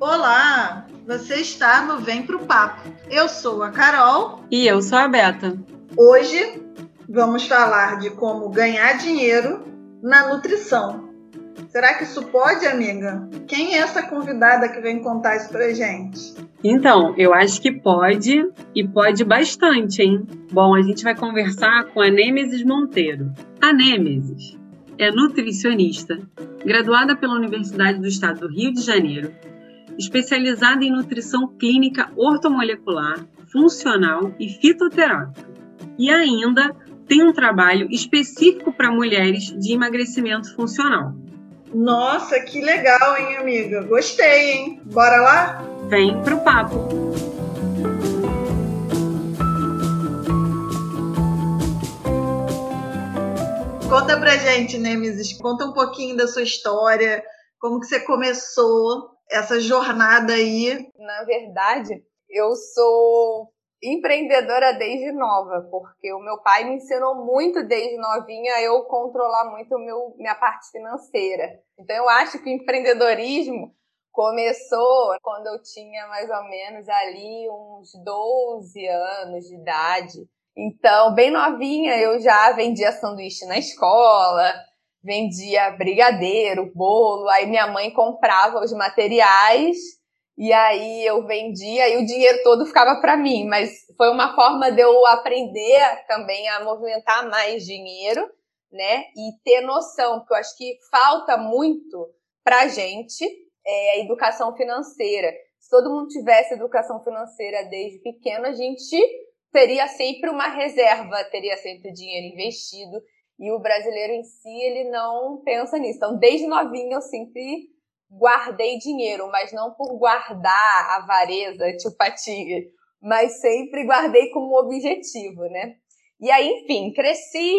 Olá, você está no Vem Pro Papo. Eu sou a Carol. E eu sou a Beta. Hoje vamos falar de como ganhar dinheiro na nutrição. Será que isso pode, amiga? Quem é essa convidada que vem contar isso pra gente? Então, eu acho que pode e pode bastante, hein? Bom, a gente vai conversar com a Nêmesis Monteiro. A Nêmesis é nutricionista, graduada pela Universidade do Estado do Rio de Janeiro, especializada em nutrição clínica ortomolecular, funcional e fitoterápica. E ainda tem um trabalho específico para mulheres de emagrecimento funcional. Nossa, que legal, hein, amiga? Gostei, hein? Bora lá? Vem pro papo! Conta pra gente, Nemesis, conta um pouquinho da sua história, como que você começou essa jornada aí. Na verdade, eu sou empreendedora desde nova, porque o meu pai me ensinou muito desde novinha eu controlar muito meu, minha parte financeira. Então eu acho que o empreendedorismo começou quando eu tinha mais ou menos ali uns 12 anos de idade. Então, bem novinha, eu já vendia sanduíche na escola, vendia brigadeiro, bolo, aí minha mãe comprava os materiais e aí eu vendia e o dinheiro todo ficava para mim, mas foi uma forma de eu aprender também a movimentar mais dinheiro, né? E ter noção, porque eu acho que falta muito pra gente é, a educação financeira. Se todo mundo tivesse educação financeira desde pequeno, a gente teria sempre uma reserva, teria sempre dinheiro investido. E o brasileiro em si, ele não pensa nisso. Então, desde novinho, eu sempre guardei dinheiro, mas não por guardar avareza, patinha, mas sempre guardei como objetivo, né? E aí, enfim, cresci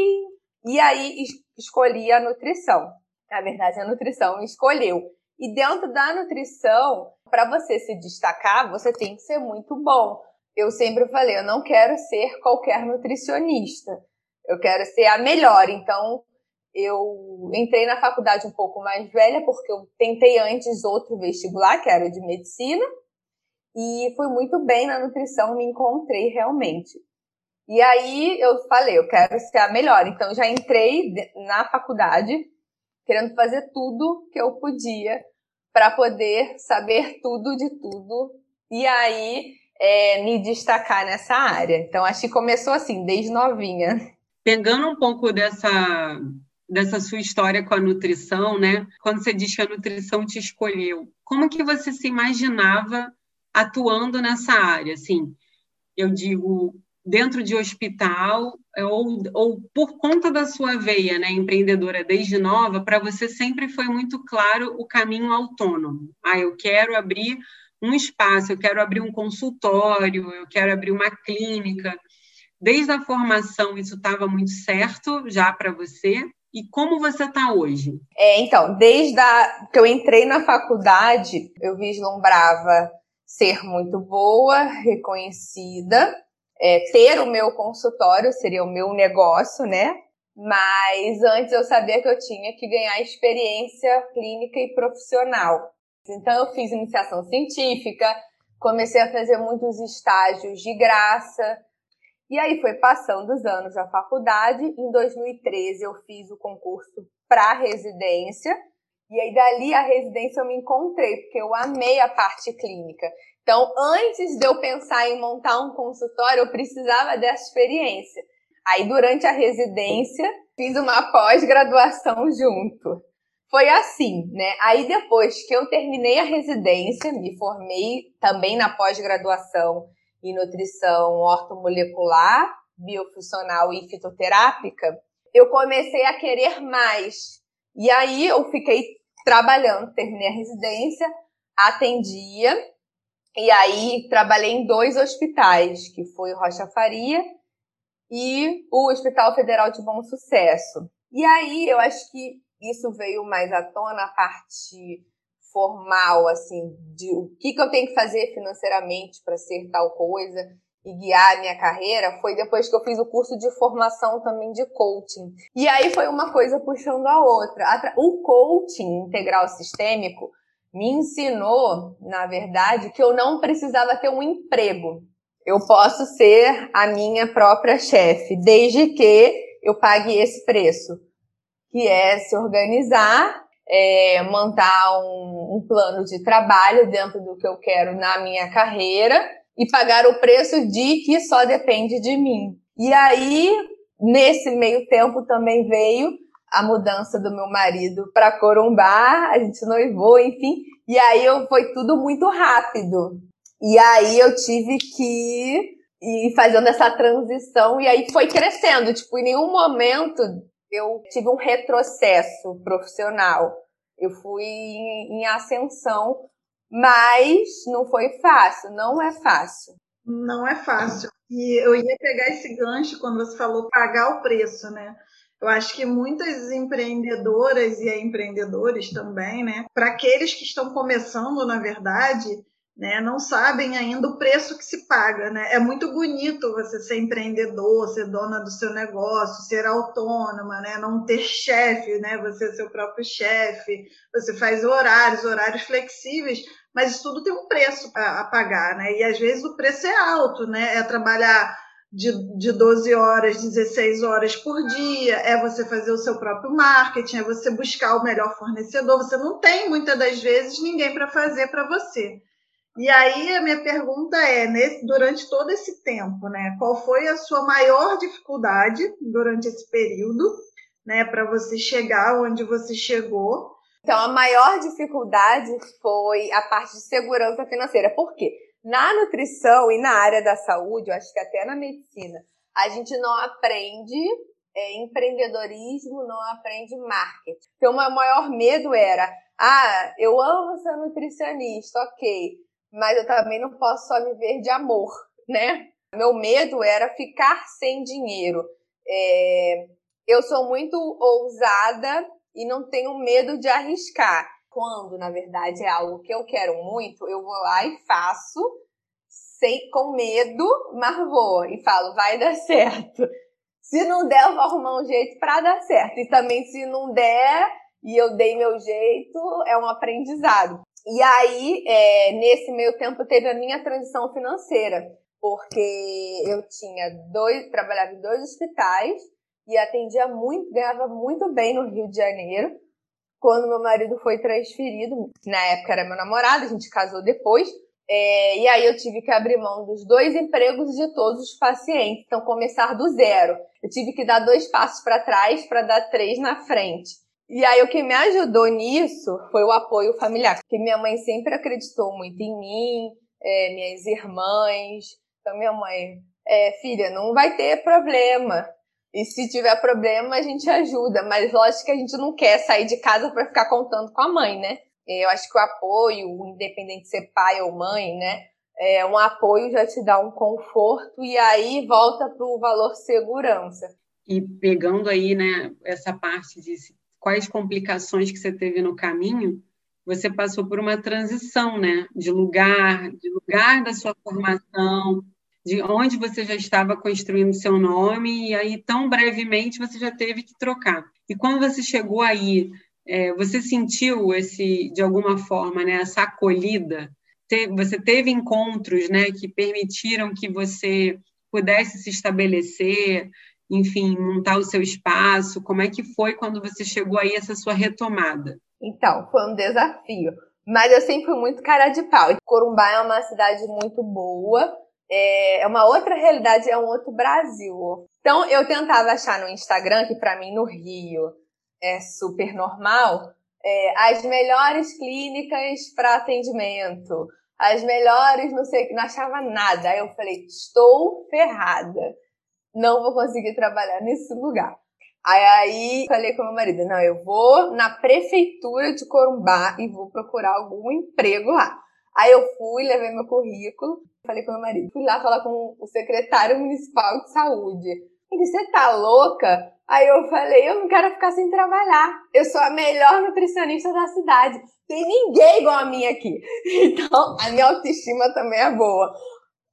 e aí escolhi a nutrição. Na verdade, a nutrição escolheu. E dentro da nutrição, para você se destacar, você tem que ser muito bom. Eu sempre falei, eu não quero ser qualquer nutricionista. Eu quero ser a melhor. Então, eu entrei na faculdade um pouco mais velha, porque eu tentei antes outro vestibular, que era de medicina, e fui muito bem na nutrição, me encontrei realmente. E aí eu falei, eu quero ser a melhor. Então já entrei na faculdade querendo fazer tudo que eu podia para poder saber tudo de tudo e aí é, me destacar nessa área. Então acho que começou assim, desde novinha. Pegando um pouco dessa dessa sua história com a nutrição, né? Quando você diz que a nutrição te escolheu, como que você se imaginava atuando nessa área? Assim, eu digo dentro de hospital é, ou, ou por conta da sua veia, né, empreendedora desde nova, para você sempre foi muito claro o caminho autônomo. Ah, eu quero abrir um espaço, eu quero abrir um consultório, eu quero abrir uma clínica. Desde a formação isso estava muito certo já para você? E como você está hoje? É, então, desde a, que eu entrei na faculdade, eu vislumbrava ser muito boa, reconhecida, é, ter o meu consultório seria o meu negócio, né? Mas antes eu sabia que eu tinha que ganhar experiência clínica e profissional. Então eu fiz iniciação científica, comecei a fazer muitos estágios de graça, e aí foi passando os anos da faculdade. Em 2013 eu fiz o concurso para residência. E aí dali a residência eu me encontrei, porque eu amei a parte clínica. Então, antes de eu pensar em montar um consultório, eu precisava dessa experiência. Aí durante a residência, fiz uma pós-graduação junto. Foi assim, né? Aí depois que eu terminei a residência, me formei também na pós-graduação e nutrição ortomolecular, biofuncional e fitoterápica, eu comecei a querer mais. E aí eu fiquei trabalhando, terminei a residência, atendia, e aí trabalhei em dois hospitais, que foi Rocha Faria e o Hospital Federal de Bom Sucesso. E aí eu acho que isso veio mais à tona a parte formal, assim, de o que, que eu tenho que fazer financeiramente para ser tal coisa e guiar a minha carreira, foi depois que eu fiz o curso de formação também de coaching. E aí foi uma coisa puxando a outra. O coaching integral sistêmico me ensinou, na verdade, que eu não precisava ter um emprego. Eu posso ser a minha própria chefe, desde que eu pague esse preço, que é se organizar, é, montar um, um plano de trabalho dentro do que eu quero na minha carreira e pagar o preço de que só depende de mim. E aí, nesse meio tempo também veio a mudança do meu marido para Corumbá, a gente noivou, enfim. E aí eu, foi tudo muito rápido. E aí eu tive que ir fazendo essa transição e aí foi crescendo. Tipo, em nenhum momento eu tive um retrocesso profissional. Eu fui em, em ascensão, mas não foi fácil, não é fácil. Não é fácil. E eu ia pegar esse gancho quando você falou pagar o preço, né? Eu acho que muitas empreendedoras e empreendedores também, né? Para aqueles que estão começando, na verdade, né, não sabem ainda o preço que se paga, né? É muito bonito você ser empreendedor, ser dona do seu negócio, ser autônoma, né? Não ter chefe, né? Você é seu próprio chefe, você faz horários, horários flexíveis, mas isso tudo tem um preço a, a pagar, né? E às vezes o preço é alto, né? É trabalhar de, de 12 horas, 16 horas por dia, é você fazer o seu próprio marketing, é você buscar o melhor fornecedor. Você não tem muitas das vezes ninguém para fazer para você. E aí a minha pergunta é, nesse, durante todo esse tempo, né, qual foi a sua maior dificuldade durante esse período, né, para você chegar onde você chegou? Então, a maior dificuldade foi a parte de segurança financeira. Por quê? Na nutrição e na área da saúde, eu acho que até na medicina, a gente não aprende é, empreendedorismo, não aprende marketing. Então, o meu maior medo era: ah, eu amo ser nutricionista, ok, mas eu também não posso só viver de amor, né? Meu medo era ficar sem dinheiro. É, eu sou muito ousada e não tenho medo de arriscar quando, na verdade, é algo que eu quero muito, eu vou lá e faço, sei com medo, mas vou e falo, vai dar certo. Se não der, eu vou arrumar um jeito para dar certo. E também, se não der e eu dei meu jeito, é um aprendizado. E aí, é, nesse meio tempo, teve a minha transição financeira, porque eu tinha dois, trabalhava em dois hospitais e atendia muito, ganhava muito bem no Rio de Janeiro quando meu marido foi transferido, na época era meu namorado, a gente casou depois, é, e aí eu tive que abrir mão dos dois empregos de todos os pacientes, então começar do zero. Eu tive que dar dois passos para trás para dar três na frente. E aí o que me ajudou nisso foi o apoio familiar, porque minha mãe sempre acreditou muito em mim, é, minhas irmãs. Então minha mãe, é, filha, não vai ter problema. E se tiver problema, a gente ajuda. Mas lógico que a gente não quer sair de casa para ficar contando com a mãe, né? Eu acho que o apoio, independente de ser pai ou mãe, né? É, um apoio já te dá um conforto e aí volta para o valor segurança. E pegando aí, né, essa parte de quais complicações que você teve no caminho, você passou por uma transição, né, de lugar, de lugar da sua formação, de onde você já estava construindo seu nome, e aí, tão brevemente, você já teve que trocar. E quando você chegou aí, é, você sentiu esse, de alguma forma, né, essa acolhida? Você teve encontros né, que permitiram que você pudesse se estabelecer, enfim, montar o seu espaço? Como é que foi quando você chegou aí essa sua retomada? Então, foi um desafio. Mas eu sempre fui muito cara de pau. Corumbá é uma cidade muito boa, é, é uma outra realidade, é um outro Brasil. Então eu tentava achar no Instagram, que para mim no Rio é super normal, é, as melhores clínicas para atendimento, as melhores, não sei, não achava nada. Aí eu falei, estou ferrada, não vou conseguir trabalhar nesse lugar. Aí, aí falei com meu marido, não, eu vou na prefeitura de Corumbá e vou procurar algum emprego lá. Aí eu fui, levei meu currículo, falei com meu marido. Fui lá falar com o secretário municipal de saúde. Ele disse, você tá louca? Aí eu falei, eu não quero ficar sem trabalhar. Eu sou a melhor nutricionista da cidade. Tem ninguém igual a mim aqui. Então, a minha autoestima também é boa.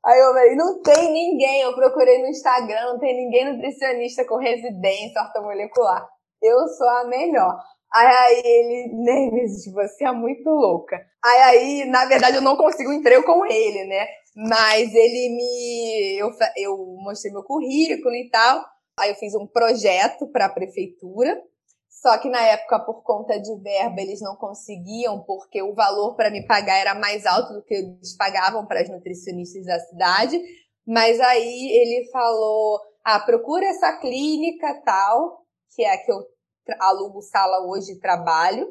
Aí eu falei, não tem ninguém. Eu procurei no Instagram, não tem ninguém nutricionista com residência ortomolecular. Eu sou a melhor. Aí, aí ele, Nemesis, você é muito louca. Aí, aí, na verdade, eu não consigo emprego com ele, né? Mas ele me. Eu, eu mostrei meu currículo e tal. Aí eu fiz um projeto para a prefeitura. Só que na época, por conta de verba, eles não conseguiam, porque o valor para me pagar era mais alto do que eles pagavam para as nutricionistas da cidade. Mas aí ele falou: ah, procura essa clínica tal, que é a que eu alugo sala hoje de trabalho,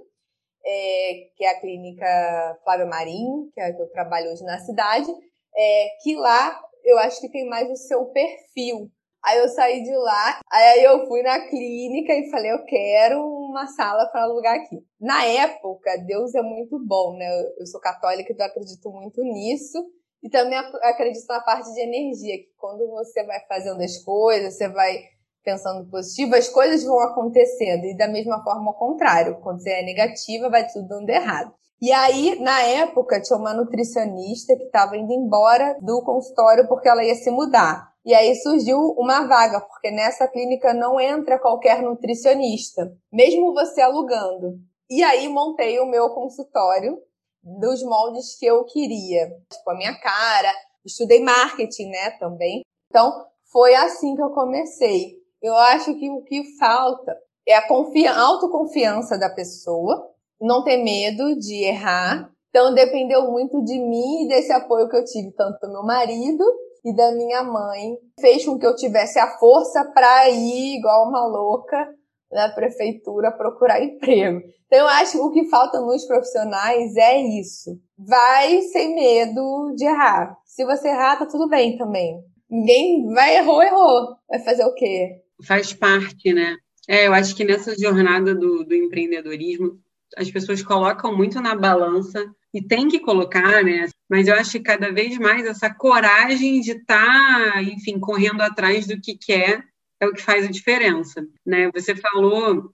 é, que é a clínica Flávia Marinho, que é a que eu trabalho hoje na cidade, é, que lá eu acho que tem mais o seu perfil. Aí eu saí de lá, aí eu fui na clínica e falei, eu quero uma sala para alugar aqui. Na época, Deus é muito bom, né? Eu sou católica, então acredito muito nisso. E também acredito na parte de energia, que quando você vai fazendo as coisas, você vai pensando positivo, as coisas vão acontecendo. E da mesma forma, ao contrário. Quando você é negativa, vai tudo dando errado. E aí, na época, tinha uma nutricionista que estava indo embora do consultório porque ela ia se mudar. E aí surgiu uma vaga, porque nessa clínica não entra qualquer nutricionista, mesmo você alugando. E aí montei o meu consultório dos moldes que eu queria, tipo a minha cara. Estudei marketing, né, também. Então, foi assim que eu comecei. Eu acho que o que falta é a autoconfiança da pessoa, não ter medo de errar. Então, dependeu muito de mim e desse apoio que eu tive, tanto do meu marido e da minha mãe. Fez com que eu tivesse a força para ir, igual uma louca, na prefeitura procurar emprego. Então, eu acho que o que falta nos profissionais é isso. Vai sem medo de errar. Se você errar, tá tudo bem também. Ninguém vai errou, errou. Vai fazer o quê? faz parte, né? É, eu acho que nessa jornada do, do empreendedorismo, as pessoas colocam muito na balança e tem que colocar, né? Mas eu acho que cada vez mais essa coragem de estar, tá, enfim, correndo atrás do que quer é o que faz a diferença, né? Você falou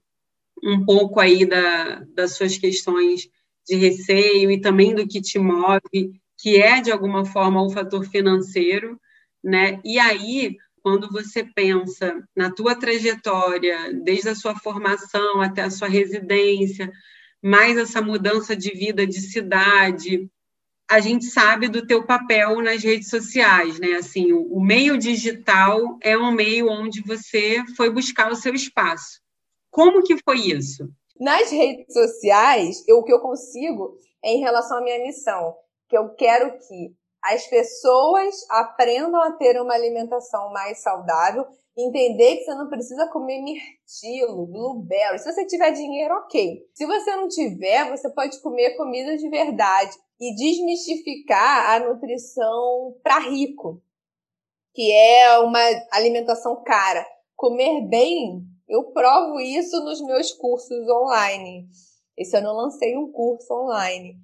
um pouco aí da, das suas questões de receio e também do que te move, que é de alguma forma o fator financeiro, né? E aí quando você pensa na tua trajetória, desde a sua formação até a sua residência, mais essa mudança de vida de cidade, a gente sabe do teu papel nas redes sociais, né? Assim, o, meio digital é um meio onde você foi buscar o seu espaço. Como que foi isso? Nas redes sociais, eu, o que eu consigo é em relação à minha missão, que eu quero que as pessoas aprendam a ter uma alimentação mais saudável, entender que você não precisa comer mirtilo, blueberry. Se você tiver dinheiro, ok. Se você não tiver, você pode comer comida de verdade e desmistificar a nutrição para rico, que é uma alimentação cara. Comer bem, eu provo isso nos meus cursos online. Esse ano eu lancei um curso online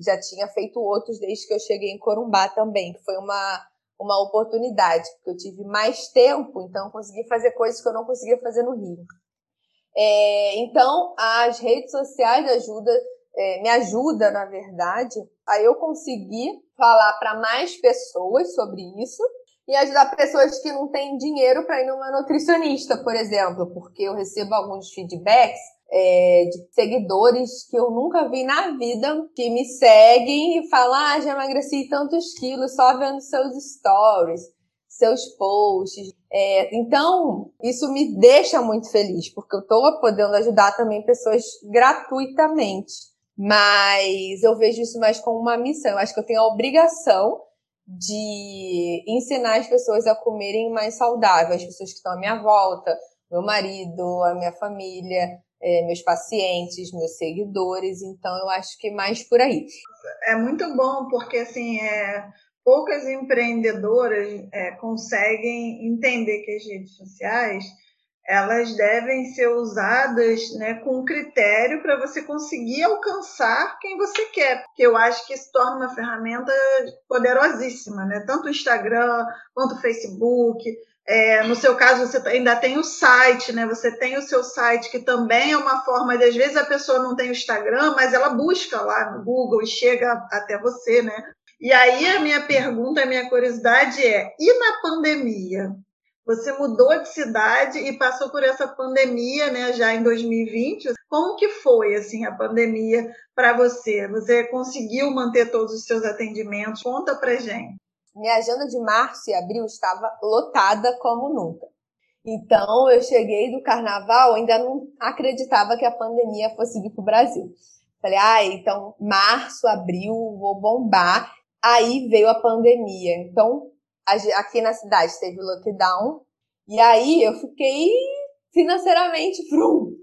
já tinha feito outros desde que eu cheguei em Corumbá também, que foi uma, uma oportunidade, porque eu tive mais tempo, então consegui fazer coisas que eu não conseguia fazer no Rio. É, então, as redes sociais ajuda, é, me ajuda, na verdade, a eu conseguir falar para mais pessoas sobre isso e ajudar pessoas que não têm dinheiro para ir numa nutricionista, por exemplo, porque eu recebo alguns feedbacks é, de seguidores que eu nunca vi na vida, que me seguem e falam, ah, já emagreci tantos quilos só vendo seus stories, seus posts. É, então, isso me deixa muito feliz, porque eu estou podendo ajudar também pessoas gratuitamente. Mas eu vejo isso mais como uma missão. Eu acho que eu tenho a obrigação de ensinar as pessoas a comerem mais saudável, as pessoas que estão à minha volta, meu marido, a minha família, é, meus pacientes, meus seguidores, então eu acho que mais por aí. É muito bom, porque assim, é, poucas empreendedoras é, conseguem entender que as redes sociais elas devem ser usadas né, com critério para você conseguir alcançar quem você quer. Porque eu acho que isso torna uma ferramenta poderosíssima, né? Tanto o Instagram quanto o Facebook. É, no seu caso, você ainda tem o site, né? Você tem o seu site, que também é uma forma de, às vezes, a pessoa não tem o Instagram, mas ela busca lá no Google e chega até você, né? E aí a minha pergunta, a minha curiosidade é: e na pandemia? Você mudou de cidade e passou por essa pandemia, né, já em 2020. Como que foi assim a pandemia para você? Você conseguiu manter todos os seus atendimentos? Conta pra gente. Minha agenda de março e abril estava lotada como nunca. Então eu cheguei do carnaval, ainda não acreditava que a pandemia fosse vir para o Brasil. Falei, ah, então março, abril, vou bombar. Aí veio a pandemia. Então aqui na cidade teve lockdown. E aí eu fiquei financeiramente frum.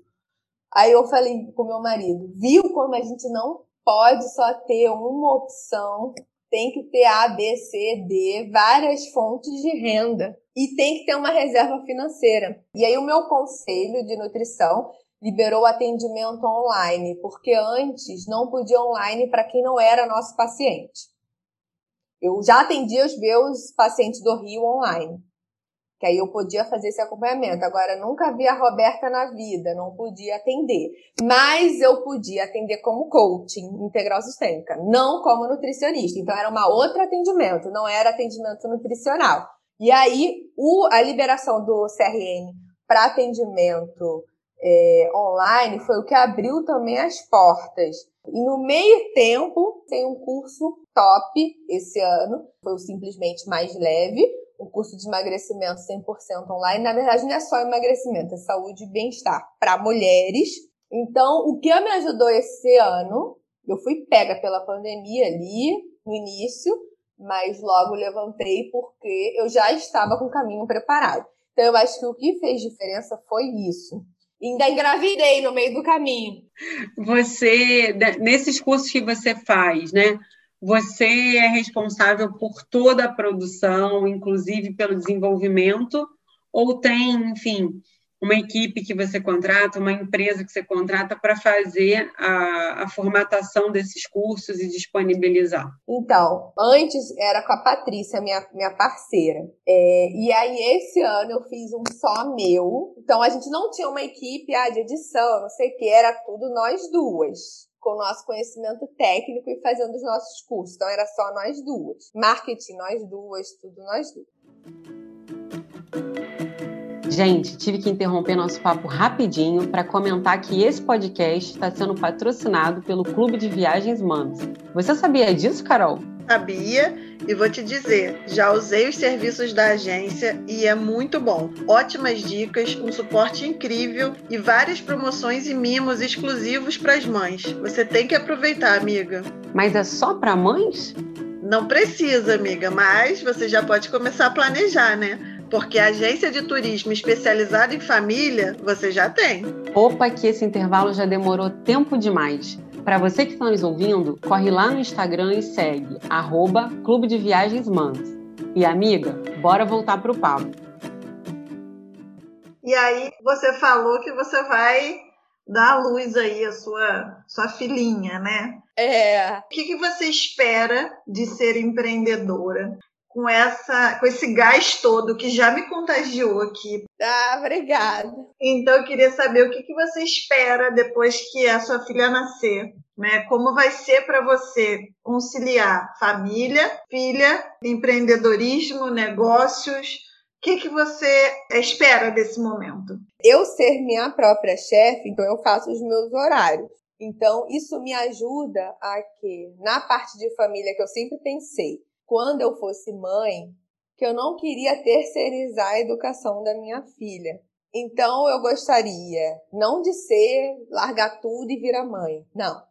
Aí eu falei com meu marido, viu como a gente não pode só ter uma opção, tem que ter A, B, C, D, várias fontes de renda e tem que ter uma reserva financeira. E aí o meu conselho de nutrição liberou atendimento online, porque antes não podia online para quem não era nosso paciente. Eu já atendia os meus pacientes do Rio online, que aí eu podia fazer esse acompanhamento. Agora, nunca vi a Roberta na vida, não podia atender. Mas eu podia atender como coaching integral sistêmica, não como nutricionista. Então, era uma outro atendimento, não era atendimento nutricional. E aí, o, a liberação do CRM para atendimento é, online foi o que abriu também as portas. E no meio tempo, tem um curso top esse ano, foi o Simplesmente Mais Leve, um curso de emagrecimento 100% online. Na verdade, não é só emagrecimento, é saúde e bem-estar para mulheres. Então, o que me ajudou esse ano, eu fui pega pela pandemia ali no início, mas logo levantei porque eu já estava com o caminho preparado. Então, eu acho que o que fez diferença foi isso. Ainda engravidei no meio do caminho. Você, nesses cursos que você faz, né? Você é responsável por toda a produção, inclusive pelo desenvolvimento, ou tem, enfim, uma equipe que você contrata, uma empresa que você contrata para fazer a, a, formatação desses cursos e disponibilizar? Então, antes era com a Patrícia, minha, minha parceira. É, e aí, esse ano eu fiz um só meu. Então, a gente não tinha uma equipe ah, de edição, não sei o que, era tudo nós duas com o nosso conhecimento técnico e fazendo os nossos cursos. Então era só nós duas. Marketing, nós duas, tudo nós duas. Gente, tive que interromper nosso papo rapidinho para comentar que esse podcast está sendo patrocinado pelo Clube de Viagens Manos. Você sabia disso, Carol? Sabia e vou te dizer, já usei os serviços da agência e é muito bom. Ótimas dicas, um suporte incrível e várias promoções e mimos exclusivos para as mães. Você tem que aproveitar, amiga. Mas é só para mães? Não precisa, amiga, mas você já pode começar a planejar, né? Porque agência de turismo especializada em família, você já tem. Opa, que esse intervalo já demorou tempo demais. Para você que está nos ouvindo, corre lá no Instagram e segue arroba Clube de Viagens Mans. E amiga, bora voltar para o papo. E aí você falou que você vai dar à luz aí a sua, sua filhinha, né? É. O que, que você espera de ser empreendedora? Com essa com esse gás todo que já me contagiou aqui. Ah, obrigada. Então eu queria saber o que, que você espera depois que a sua filha nascer, né? Como vai ser para você conciliar família, filha, empreendedorismo, negócios? O que, que você espera desse momento? Eu ser minha própria chefe, então eu faço os meus horários. Então, isso me ajuda a que, na parte de família que eu sempre pensei, quando eu fosse mãe, que eu não queria terceirizar a educação da minha filha. Então eu gostaria não de ser largar tudo e virar mãe, não.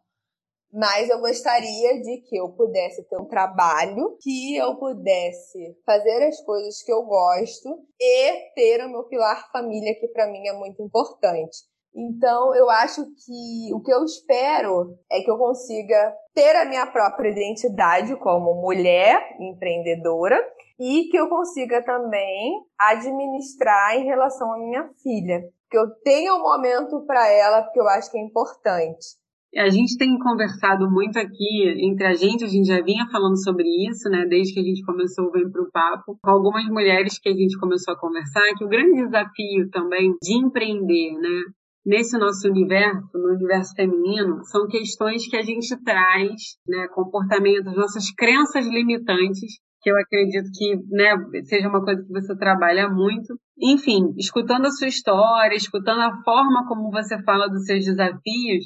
Mas eu gostaria de que eu pudesse ter um trabalho, que eu pudesse fazer as coisas que eu gosto e ter o meu pilar família, que para mim é muito importante. Então, eu acho que o que eu espero é que eu consiga ter a minha própria identidade como mulher empreendedora e que eu consiga também administrar em relação à minha filha. Que eu tenha um momento para ela, porque eu acho que é importante. A gente tem conversado muito aqui entre a gente, a gente já vinha falando sobre isso, né, desde que a gente começou o Vem Pro Papo, com algumas mulheres que a gente começou a conversar, que o grande desafio também de empreender, né, nesse nosso universo, no universo feminino, são questões que a gente traz, né, comportamentos, nossas crenças limitantes, que eu acredito que né, seja uma coisa que você trabalha muito. Enfim, escutando a sua história, escutando a forma como você fala dos seus desafios,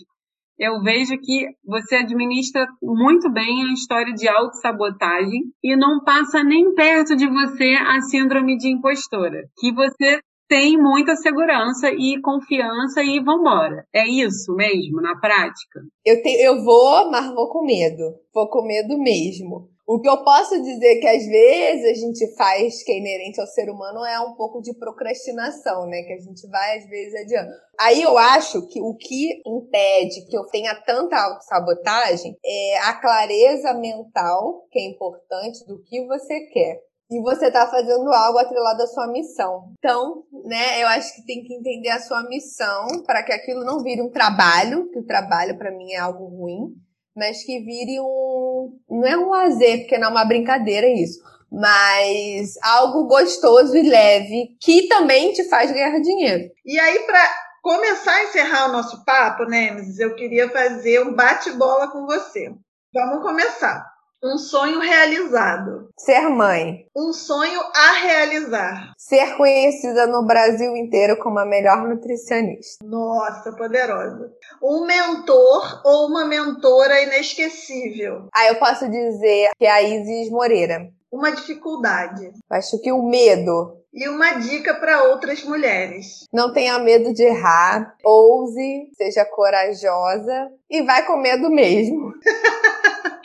eu vejo que você administra muito bem a história de autossabotagem e não passa nem perto de você a síndrome de impostora, que você tem muita segurança e confiança e vambora. É isso mesmo, na prática? Eu, te, eu vou, mas vou com medo. Vou com medo mesmo. O que eu posso dizer que às vezes a gente faz, que é inerente ao ser humano, é um pouco de procrastinação, né? Que a gente vai às vezes adiante. Aí eu acho que o que impede que eu tenha tanta autossabotagem é a clareza mental, que é importante, do que você quer e você está fazendo algo atrelado à sua missão. Então, né, eu acho que tem que entender a sua missão para que aquilo não vire um trabalho, que o trabalho para mim é algo ruim, mas que vire um. Não é um lazer, porque não é uma brincadeira isso. Mas algo gostoso e leve, que também te faz ganhar dinheiro. E aí, para começar a encerrar o nosso papo, Nemesis, eu queria fazer um bate-bola com você. Vamos começar. Um sonho realizado. Ser mãe. Um sonho a realizar. Ser conhecida no Brasil inteiro como a melhor nutricionista. Nossa, poderosa. Um mentor ou uma mentora inesquecível. Ah, eu posso dizer que é a Isis Moreira. Uma dificuldade. Acho que o medo. E uma dica para outras mulheres. Não tenha medo de errar, ouse, seja corajosa e vai com medo mesmo.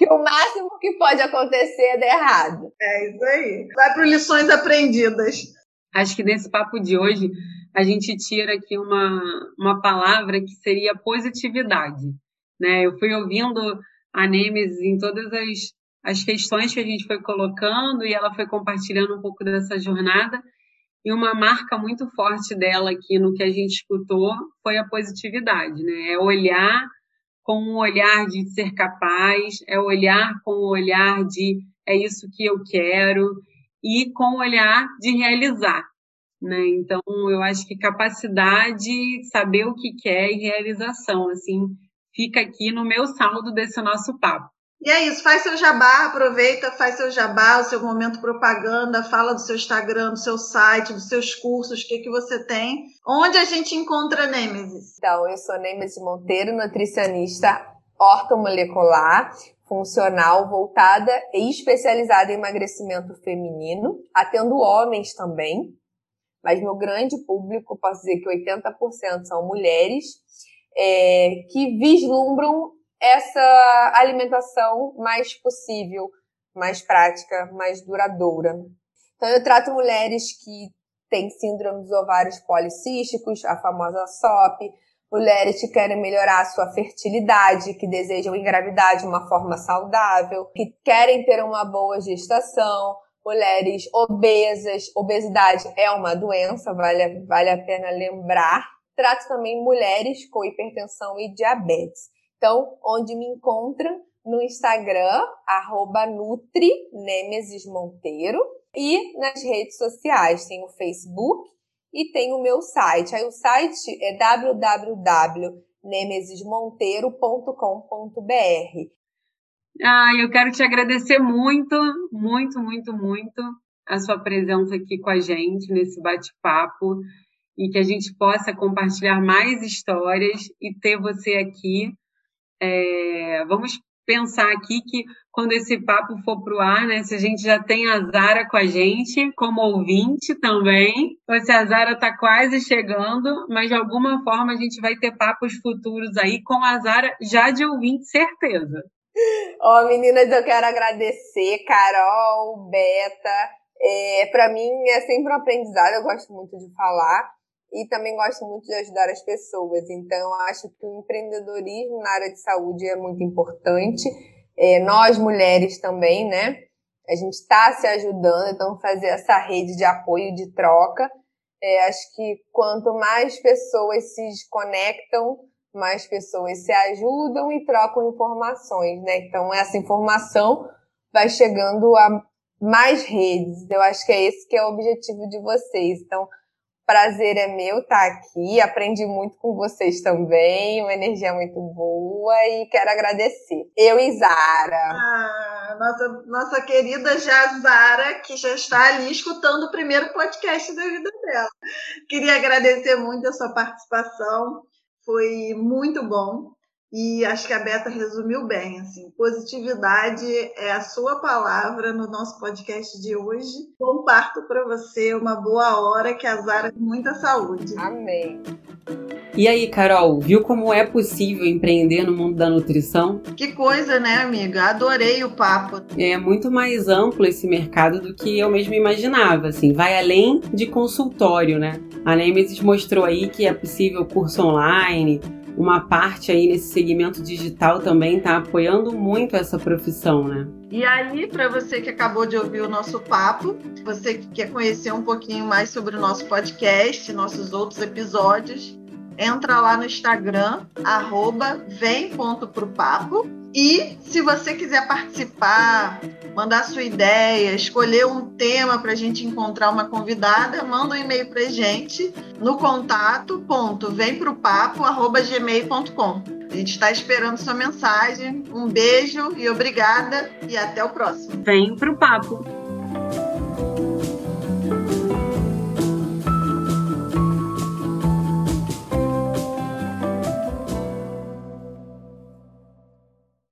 que o máximo que pode acontecer é dar errado. É isso aí. Vai para lições aprendidas. Acho que nesse papo de hoje a gente tira aqui uma, uma palavra que seria positividade. Né? Eu fui ouvindo a Nemes em todas as, as questões que a gente foi colocando e ela foi compartilhando um pouco dessa jornada. E uma marca muito forte dela aqui no que a gente escutou foi a positividade, né? É olhar com um olhar de ser capaz, é olhar com o olhar de é isso que eu quero e com o olhar de realizar. Né? Então, eu acho que capacidade, saber o que quer e realização, assim, fica aqui no meu saldo desse nosso papo. E é isso, faz seu jabá, aproveita, faz seu jabá, o seu momento propaganda, fala do seu Instagram, do seu site, dos seus cursos, o que, que você tem. Onde a gente encontra a Nêmesis? Então, eu sou Nêmesis Monteiro, nutricionista ortomolecular, funcional, voltada e especializada em emagrecimento feminino, atendo homens também, mas meu grande público, posso dizer que 80% são mulheres, é, que vislumbram essa alimentação mais possível, mais prática, mais duradoura. Então, eu trato mulheres que têm síndrome dos ovários policísticos, a famosa SOP, mulheres que querem melhorar a sua fertilidade, que desejam engravidar de uma forma saudável, que querem ter uma boa gestação, mulheres obesas, obesidade é uma doença, vale, vale a pena lembrar. Trato também mulheres com hipertensão e diabetes. Então, onde me encontra no Instagram, Nutri Nemesis Monteiro, e nas redes sociais, tem o Facebook e tem o meu site. Aí o site é www.nemesismonteiro.com.br. Ah, eu quero te agradecer muito, muito, muito, muito a sua presença aqui com a gente nesse bate-papo e que a gente possa compartilhar mais histórias e ter você aqui é, vamos pensar aqui que quando esse papo for para o ar, né, se a gente já tem a Zara com a gente como ouvinte também, ou se a Zara está quase chegando, mas de alguma forma a gente vai ter papos futuros aí com a Zara já de ouvinte, certeza. Ó, oh, meninas, eu quero agradecer, Carol, Beta. É, para mim é sempre um aprendizado, eu gosto muito de falar e também gosto muito de ajudar as pessoas. Então, acho que o empreendedorismo na área de saúde é muito importante. É, nós, mulheres, também, né? A gente está se ajudando, então fazer essa rede de apoio, de troca. É, acho que quanto mais pessoas se conectam, mais pessoas se ajudam e trocam informações, né? Então, essa informação vai chegando a mais redes. Eu acho que é esse que é o objetivo de vocês. Então, Prazer é meu estar tá aqui. Aprendi muito com vocês também. Uma energia muito boa e quero agradecer. Eu e Zara. Ah, nossa, nossa querida Jazara, que já está ali escutando o primeiro podcast da vida dela. Queria agradecer muito a sua participação, foi muito bom. E acho que a Beta resumiu bem, assim, positividade é a sua palavra no nosso podcast de hoje. Comparto para você uma boa hora, que a Zara com muita saúde. Amém. E aí, Carol, viu como é possível empreender no mundo da nutrição? Que coisa, né, amiga? Adorei o papo. É muito mais amplo esse mercado do que eu mesmo imaginava, assim, vai além de consultório, né? A Nemesis mostrou aí que é possível curso online, uma parte aí nesse segmento digital também está apoiando muito essa profissão, né? E aí, para você que acabou de ouvir o nosso papo, você que quer conhecer um pouquinho mais sobre o nosso podcast, nossos outros episódios, entra lá no Instagram, arroba. E se você quiser participar, mandar sua ideia, escolher um tema para a gente encontrar uma convidada, manda um e-mail para a gente no contato ponto gmail.com. A gente está esperando sua mensagem. Um beijo e obrigada e até o próximo. Vem pro papo.